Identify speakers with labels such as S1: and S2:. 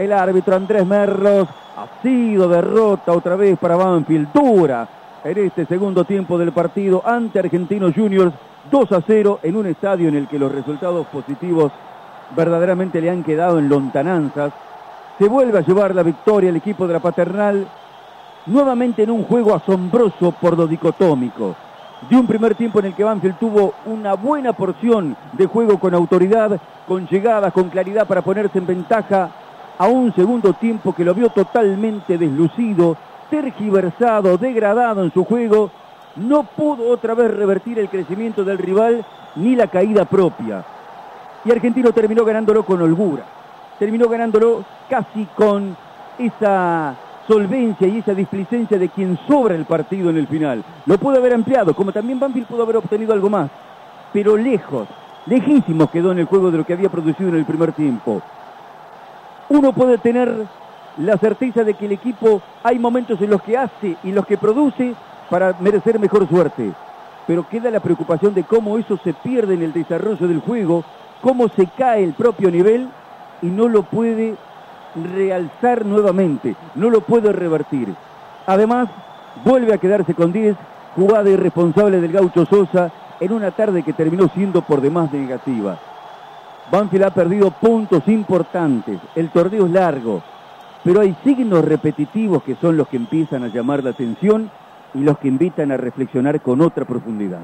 S1: el árbitro Andrés Merlos. Ha sido derrota otra vez para Banfield, dura en este segundo tiempo del partido ante Argentinos Juniors, 2 a 0 en un estadio en el que los resultados positivos verdaderamente le han quedado en lontananzas. Se vuelve a llevar la victoria el equipo de la Paternal, nuevamente en un juego asombroso por lo dicotómico. De un primer tiempo en el que Banfield tuvo una buena porción de juego con autoridad, con llegadas, con claridad para ponerse en ventaja, a un segundo tiempo que lo vio totalmente deslucido, tergiversado, degradado en su juego, no pudo otra vez revertir el crecimiento del rival ni la caída propia. Y Argentino terminó ganándolo con holgura, terminó ganándolo casi con esa solvencia y esa displicencia de quien sobra el partido en el final. Lo pudo haber ampliado, como también Banfield pudo haber obtenido algo más, pero lejos, lejísimo quedó en el juego de lo que había producido en el primer tiempo. Uno puede tener la certeza de que el equipo hay momentos en los que hace y los que produce para merecer mejor suerte. Pero queda la preocupación de cómo eso se pierde en el desarrollo del juego, cómo se cae el propio nivel y no lo puede realzar nuevamente, no lo puede revertir. Además, vuelve a quedarse con 10, jugada irresponsable del gaucho Sosa en una tarde que terminó siendo por demás negativa. Banfield ha perdido puntos importantes, el torneo es largo, pero hay signos repetitivos que son los que empiezan a llamar la atención y los que invitan a reflexionar con otra profundidad.